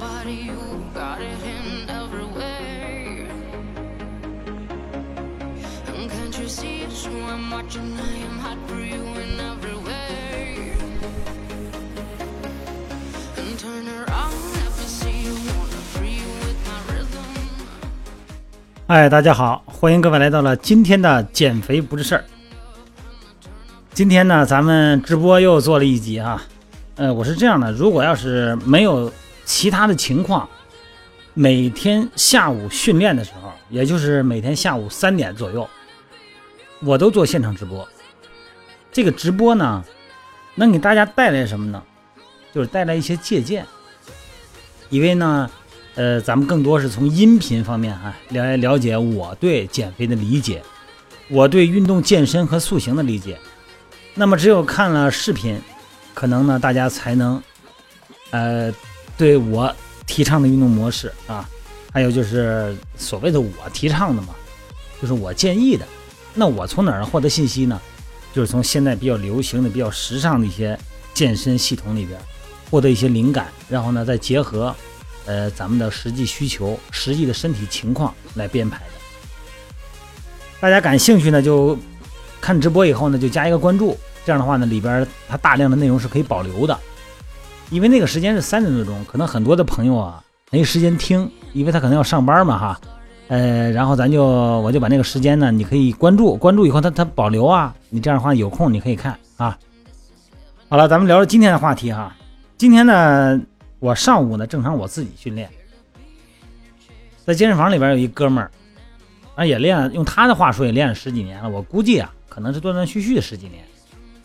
body, you got it in every way. And can't you see it's true? I'm watching, I am hot for you in every way. And turn around, let me see you wanna free you with my rhythm. 嗨，大家好，欢迎各位来到了今天的减肥不是事儿。今天呢，咱们直播又做了一集啊。呃，我是这样的，如果要是没有其他的情况，每天下午训练的时候，也就是每天下午三点左右，我都做现场直播。这个直播呢，能给大家带来什么呢？就是带来一些借鉴。因为呢，呃，咱们更多是从音频方面啊来了解我对减肥的理解，我对运动健身和塑形的理解。那么只有看了视频，可能呢大家才能，呃，对我提倡的运动模式啊，还有就是所谓的我提倡的嘛，就是我建议的。那我从哪儿获得信息呢？就是从现在比较流行的、比较时尚的一些健身系统里边获得一些灵感，然后呢再结合。呃，咱们的实际需求、实际的身体情况来编排的。大家感兴趣呢，就看直播以后呢，就加一个关注。这样的话呢，里边它大量的内容是可以保留的。因为那个时间是三点多钟，可能很多的朋友啊没时间听，因为他可能要上班嘛哈。呃，然后咱就我就把那个时间呢，你可以关注，关注以后他他保留啊。你这样的话有空你可以看啊。好了，咱们聊聊今天的话题哈。今天呢。我上午呢，正常我自己训练，在健身房里边有一哥们儿，啊也练，用他的话说也练了十几年了。我估计啊，可能是断断续续的十几年，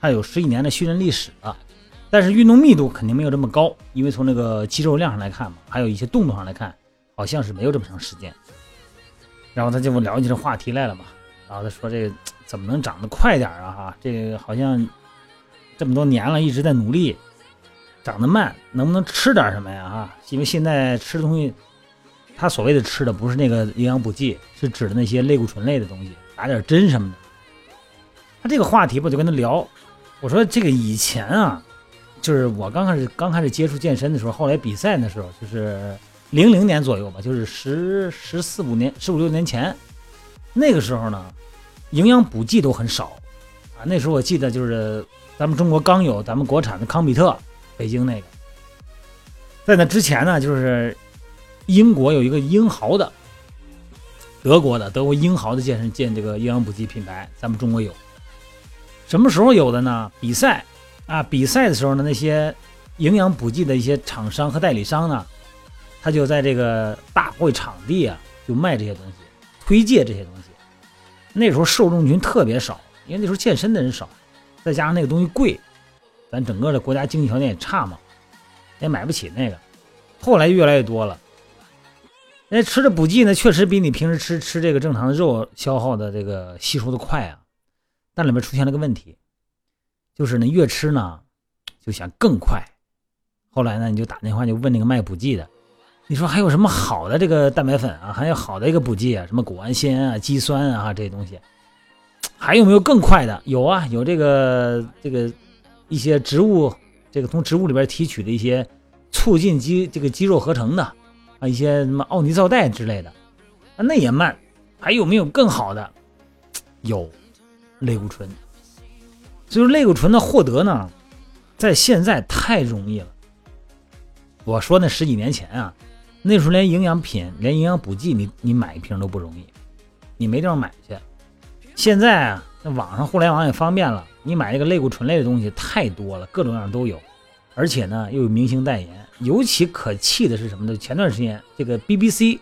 他有十几年的训练历史了。但是运动密度肯定没有这么高，因为从那个肌肉量上来看嘛，还有一些动作上来看，好像是没有这么长时间。然后他就聊起这话题来了嘛，然后他说这个怎么能长得快点啊？哈，这个好像这么多年了，一直在努力。长得慢，能不能吃点什么呀？哈，因为现在吃的东西，他所谓的吃的不是那个营养补剂，是指的那些类固醇类的东西，打点针什么的。他这个话题，我就跟他聊，我说这个以前啊，就是我刚开始刚开始接触健身的时候，后来比赛的时候，就是零零年左右吧，就是十十四五年、十五六年前，那个时候呢，营养补剂都很少啊。那时候我记得就是咱们中国刚有咱们国产的康比特。北京那个，在那之前呢，就是英国有一个英豪的，德国的德国英豪的健身健这个营养补剂品牌，咱们中国有。什么时候有的呢？比赛啊，比赛的时候呢，那些营养补剂的一些厂商和代理商呢，他就在这个大会场地啊，就卖这些东西，推介这些东西。那时候受众群特别少，因为那时候健身的人少，再加上那个东西贵。咱整个的国家经济条件也差嘛，也买不起那个。后来越来越多了，那吃的补剂呢，确实比你平时吃吃这个正常的肉消耗的这个吸收的快啊。但里面出现了个问题，就是呢越吃呢就想更快。后来呢你就打电话就问那个卖补剂的，你说还有什么好的这个蛋白粉啊，还有好的一个补剂啊，什么谷氨酰胺啊、肌酸啊这些东西，还有没有更快的？有啊，有这个这个。一些植物，这个从植物里边提取的一些促进肌这个肌肉合成的啊，一些什么奥尼皂苷之类的，啊，那也慢。还有没有更好的？有，类固醇。所以说类固醇的获得呢，在现在太容易了。我说那十几年前啊，那时候连营养品、连营养补剂，你你买一瓶都不容易，你没地方买去。现在啊，那网上互联网也方便了。你买这个类固醇类的东西太多了，各种各样都有，而且呢又有明星代言。尤其可气的是什么呢？前段时间这个 BBC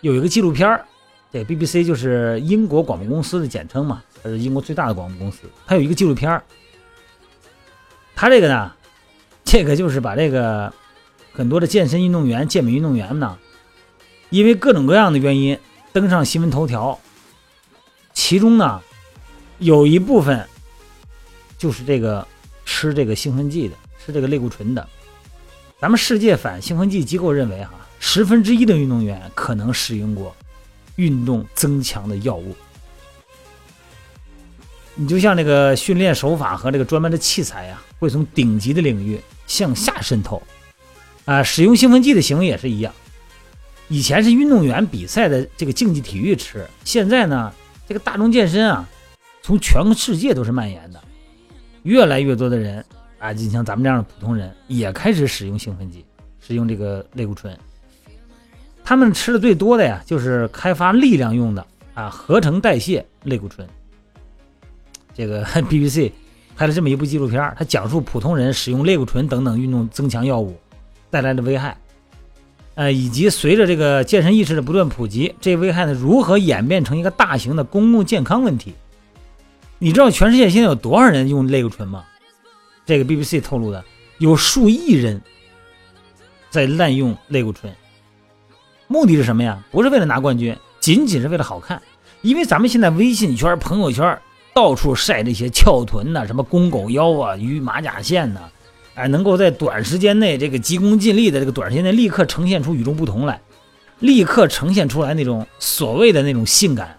有一个纪录片儿，这 BBC 就是英国广播公司的简称嘛，它是英国最大的广播公司。它有一个纪录片儿，它这个呢，这个就是把这个很多的健身运动员、健美运动员呢，因为各种各样的原因登上新闻头条，其中呢。有一部分就是这个吃这个兴奋剂的，吃这个类固醇的。咱们世界反兴奋剂机构认为，哈，十分之一的运动员可能使用过运动增强的药物。你就像这个训练手法和这个专门的器材呀，会从顶级的领域向下渗透，啊，使用兴奋剂的行为也是一样。以前是运动员比赛的这个竞技体育吃，现在呢，这个大众健身啊，从全世界都是蔓延的，越来越多的人啊，就像咱们这样的普通人也开始使用兴奋剂，使用这个类固醇。他们吃的最多的呀，就是开发力量用的啊，合成代谢类固醇。这个 BBC 拍了这么一部纪录片，它讲述普通人使用类固醇等等运动增强药物带来的危害。呃，以及随着这个健身意识的不断普及，这危害呢如何演变成一个大型的公共健康问题？你知道全世界现在有多少人用类固醇吗？这个 BBC 透露的，有数亿人在滥用类固醇，目的是什么呀？不是为了拿冠军，仅仅是为了好看。因为咱们现在微信圈、朋友圈到处晒这些翘臀呐，什么公狗腰啊、鱼马甲线呐。哎，能够在短时间内这个急功近利的这个短时间内立刻呈现出与众不同来，立刻呈现出来那种所谓的那种性感，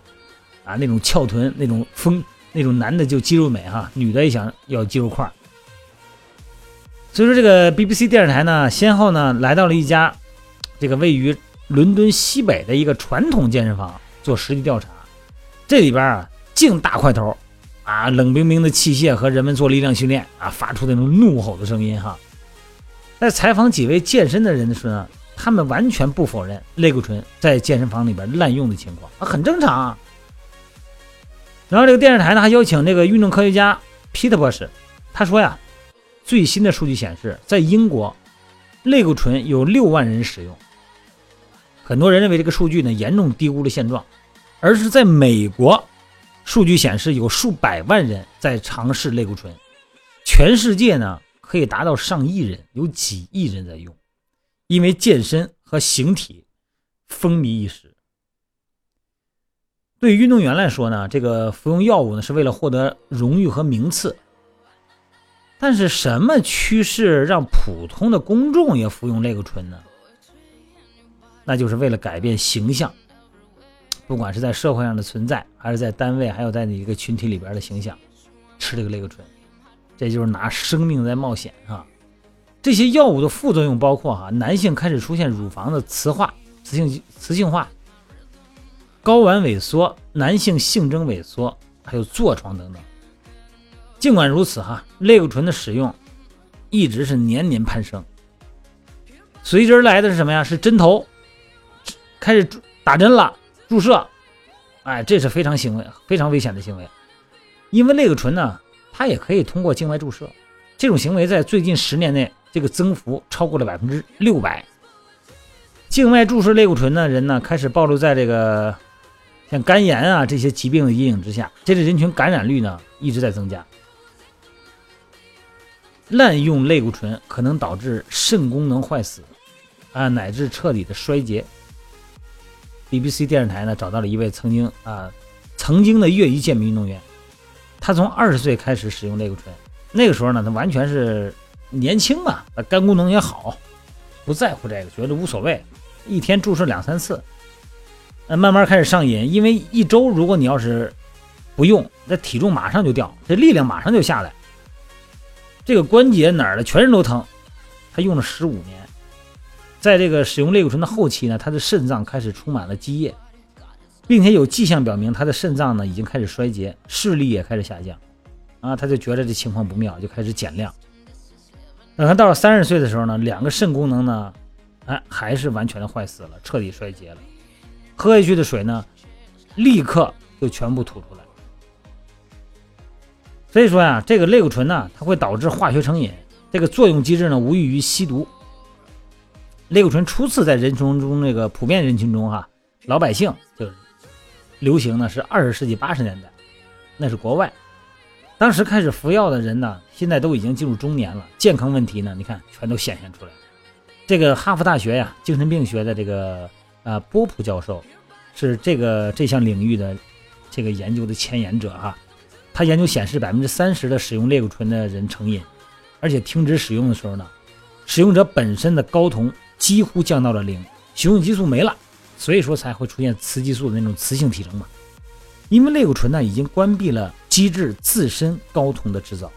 啊，那种翘臀，那种风，那种男的就肌肉美哈，女的也想要肌肉块。所以说，这个 BBC 电视台呢，先后呢来到了一家这个位于伦敦西北的一个传统健身房做实地调查，这里边啊净大块头。啊，冷冰冰的器械和人们做力量训练啊，发出那种怒吼的声音哈。在采访几位健身的人的时候呢，他们完全不否认类固醇在健身房里边滥用的情况啊，很正常。啊。然后这个电视台呢还邀请这个运动科学家皮特博士，他说呀，最新的数据显示，在英国，类固醇有六万人使用。很多人认为这个数据呢严重低估了现状，而是在美国。数据显示，有数百万人在尝试类固醇，全世界呢可以达到上亿人，有几亿人在用，因为健身和形体风靡一时。对于运动员来说呢，这个服用药物呢是为了获得荣誉和名次。但是什么趋势让普通的公众也服用类固醇呢？那就是为了改变形象。不管是在社会上的存在，还是在单位，还有在你一个群体里边的形象，吃这个类固醇，这就是拿生命在冒险啊！这些药物的副作用包括哈，男性开始出现乳房的雌化、雌性雌性化、睾丸萎缩、男性性征萎缩，还有痤疮等等。尽管如此哈，类固醇的使用一直是年年攀升。随之而来的是什么呀？是针头开始打针了。注射，哎，这是非常行为非常危险的行为，因为类固醇呢，它也可以通过静脉注射，这种行为在最近十年内这个增幅超过了百分之六百。静脉注射类固醇的人呢，开始暴露在这个像肝炎啊这些疾病的阴影之下，这类人群感染率呢一直在增加。滥用类固醇可能导致肾功能坏死，啊，乃至彻底的衰竭。BBC 电视台呢找到了一位曾经啊曾经的业余健美运动员，他从二十岁开始使用类固醇，那个时候呢他完全是年轻嘛，肝功能也好，不在乎这个，觉得无所谓，一天注射两三次，呃慢慢开始上瘾，因为一周如果你要是不用，那体重马上就掉，这力量马上就下来，这个关节哪儿的全身都疼，他用了十五年。在这个使用类固醇的后期呢，他的肾脏开始充满了积液，并且有迹象表明他的肾脏呢已经开始衰竭，视力也开始下降，啊，他就觉得这情况不妙，就开始减量。等他到了三十岁的时候呢，两个肾功能呢，哎，还是完全的坏死了，彻底衰竭了。喝下去的水呢，立刻就全部吐出来。所以说呀，这个类固醇呢，它会导致化学成瘾，这个作用机制呢，无异于吸毒。类固醇初次在人群中，那个普遍人群中，哈，老百姓就流行呢，是二十世纪八十年代，那是国外。当时开始服药的人呢，现在都已经进入中年了，健康问题呢，你看全都显现出来。这个哈佛大学呀，精神病学的这个啊波普教授，是这个这项领域的这个研究的前沿者哈。他研究显示，百分之三十的使用类固醇的人成瘾，而且停止使用的时候呢，使用者本身的睾酮。几乎降到了零，雄性激素没了，所以说才会出现雌激素的那种雌性体征嘛。因为类固醇呢已经关闭了机制自身睾酮的制造。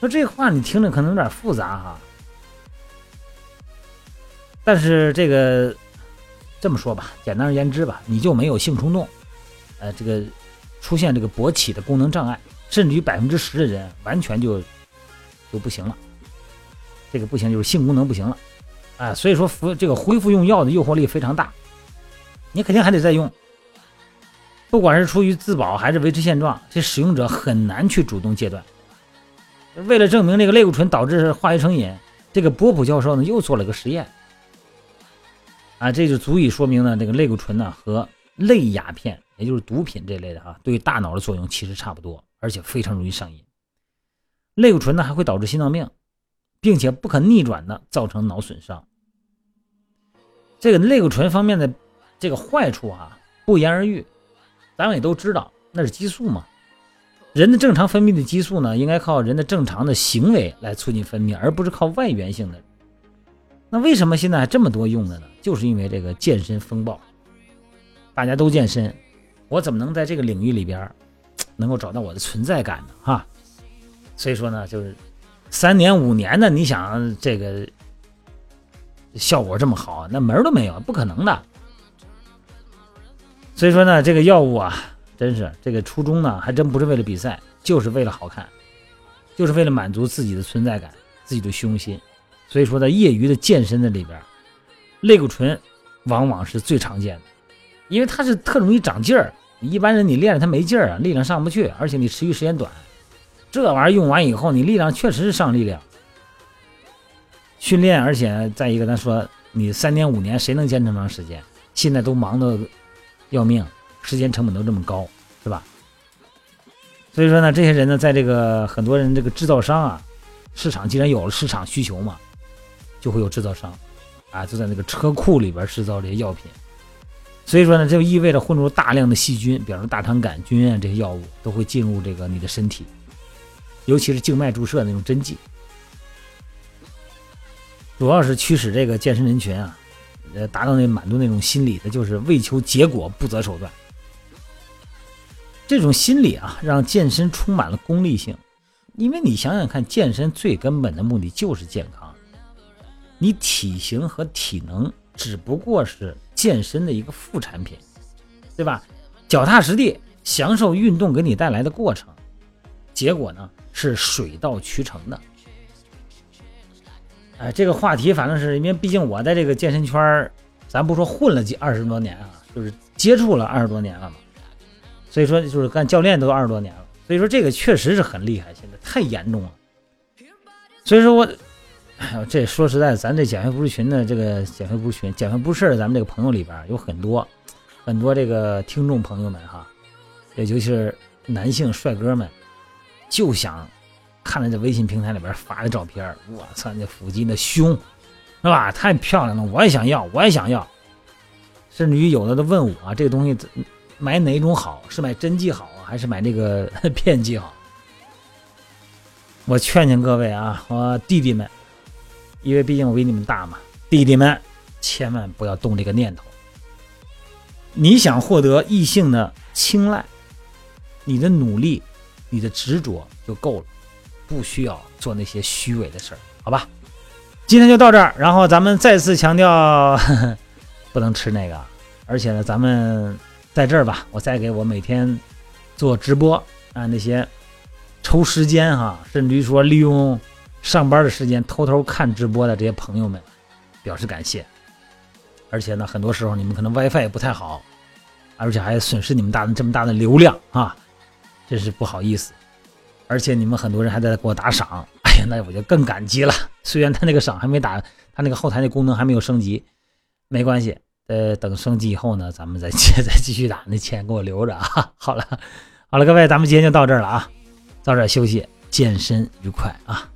说这话你听着可能有点复杂哈。但是这个这么说吧，简单而言之吧，你就没有性冲动，呃，这个出现这个勃起的功能障碍，甚至于百分之十的人完全就就不行了。这个不行，就是性功能不行了，啊，所以说服这个恢复用药的诱惑力非常大，你肯定还得再用。不管是出于自保还是维持现状，这使用者很难去主动戒断。为了证明这个类固醇导致化学成瘾，这个波普教授呢又做了个实验。啊，这就足以说明呢，这个类固醇呢和类鸦片，也就是毒品这类的哈，对大脑的作用其实差不多，而且非常容易上瘾。类固醇呢还会导致心脏病，并且不可逆转的造成脑损伤。这个类固醇方面的这个坏处啊，不言而喻。咱们也都知道，那是激素嘛。人的正常分泌的激素呢，应该靠人的正常的行为来促进分泌，而不是靠外源性的。那为什么现在还这么多用的呢？就是因为这个健身风暴，大家都健身，我怎么能在这个领域里边能够找到我的存在感呢？哈，所以说呢，就是三年五年的，你想这个效果这么好，那门儿都没有，不可能的。所以说呢，这个药物啊，真是这个初衷呢，还真不是为了比赛，就是为了好看，就是为了满足自己的存在感、自己的虚荣心。所以说，在业余的健身的里边，类固醇往往是最常见的，因为它是特容易长劲儿。一般人你练着它没劲儿啊，力量上不去，而且你持续时间短。这玩意儿用完以后，你力量确实是上力量。训练，而且再一个，咱说你三年五年，谁能坚持那么长时间？现在都忙的。要命，时间成本都这么高，是吧？所以说呢，这些人呢，在这个很多人这个制造商啊，市场既然有了市场需求嘛，就会有制造商啊，就在那个车库里边制造这些药品。所以说呢，就意味着混入大量的细菌，比方说大肠杆菌啊，这些药物都会进入这个你的身体，尤其是静脉注射那种针剂，主要是驱使这个健身人群啊。呃，达到那满足那种心理的，就是为求结果不择手段。这种心理啊，让健身充满了功利性。因为你想想看，健身最根本的目的就是健康。你体型和体能只不过是健身的一个副产品，对吧？脚踏实地享受运动给你带来的过程，结果呢是水到渠成的。哎，这个话题反正是因为毕竟我在这个健身圈，咱不说混了几二十多年啊，就是接触了二十多年了嘛，所以说就是干教练都二十多年了，所以说这个确实是很厉害，现在太严重了。所以说我，哎呦，这说实在，咱这减肥不是群的这个减肥不是群，减肥不是事，咱们这个朋友里边有很多很多这个听众朋友们哈，也尤其是男性帅哥们，就想。看了这微信平台里边发的照片，我操，那腹肌那胸，是吧？太漂亮了，我也想要，我也想要。甚至于有的都问我啊，这个东西买哪种好？是买真剂好，还是买那个片剂好？我劝劝各位啊，我弟弟们，因为毕竟我比你们大嘛，弟弟们千万不要动这个念头。你想获得异性的青睐，你的努力、你的执着就够了。不需要做那些虚伪的事儿，好吧？今天就到这儿，然后咱们再次强调，不能吃那个。而且呢，咱们在这儿吧，我再给我每天做直播啊那些抽时间哈，甚至于说利用上班的时间偷偷看直播的这些朋友们表示感谢。而且呢，很多时候你们可能 WiFi 也不太好，而且还损失你们大这么大的流量啊，真是不好意思。而且你们很多人还在给我打赏，哎呀，那我就更感激了。虽然他那个赏还没打，他那个后台那功能还没有升级，没关系。呃，等升级以后呢，咱们再接再继续打，那钱给我留着啊。好了，好了，各位，咱们今天就到这儿了啊，早点休息，健身愉快啊。